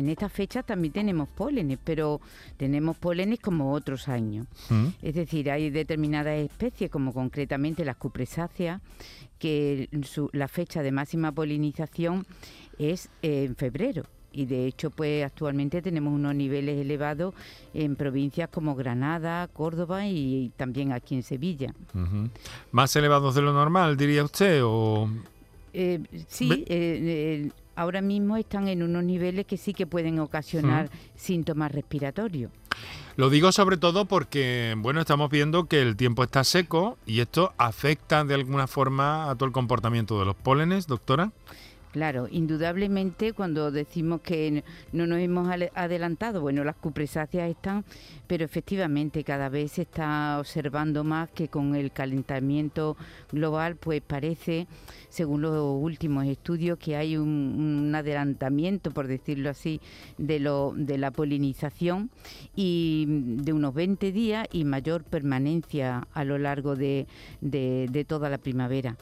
en esta fecha también tenemos pólenes, pero tenemos pólenes como otros años. Mm. Es decir, hay determinadas especies, como concretamente las cupresáceas, que su- la fecha de máxima polinización es eh, en febrero. Y de hecho, pues actualmente tenemos unos niveles elevados en provincias como Granada, Córdoba y, también aquí en Sevilla. ¿Más elevados de lo normal, diría usted? O... Eh, sí, eh, eh, ahora mismo están en unos niveles que sí que pueden ocasionar síntomas respiratorios. Lo digo sobre todo porque, bueno, estamos viendo que el tiempo está seco y esto afecta de alguna forma a todo el comportamiento de los pólenes, doctora. Claro, indudablemente cuando decimos que no nos hemos adelantado, bueno, las cupresáceas están, pero efectivamente cada vez se está observando más que con el calentamiento global, pues parece, según los últimos estudios, que hay un, adelantamiento, por decirlo así, de, lo, de la polinización y de unos 20 días y mayor permanencia a lo largo de toda la primavera.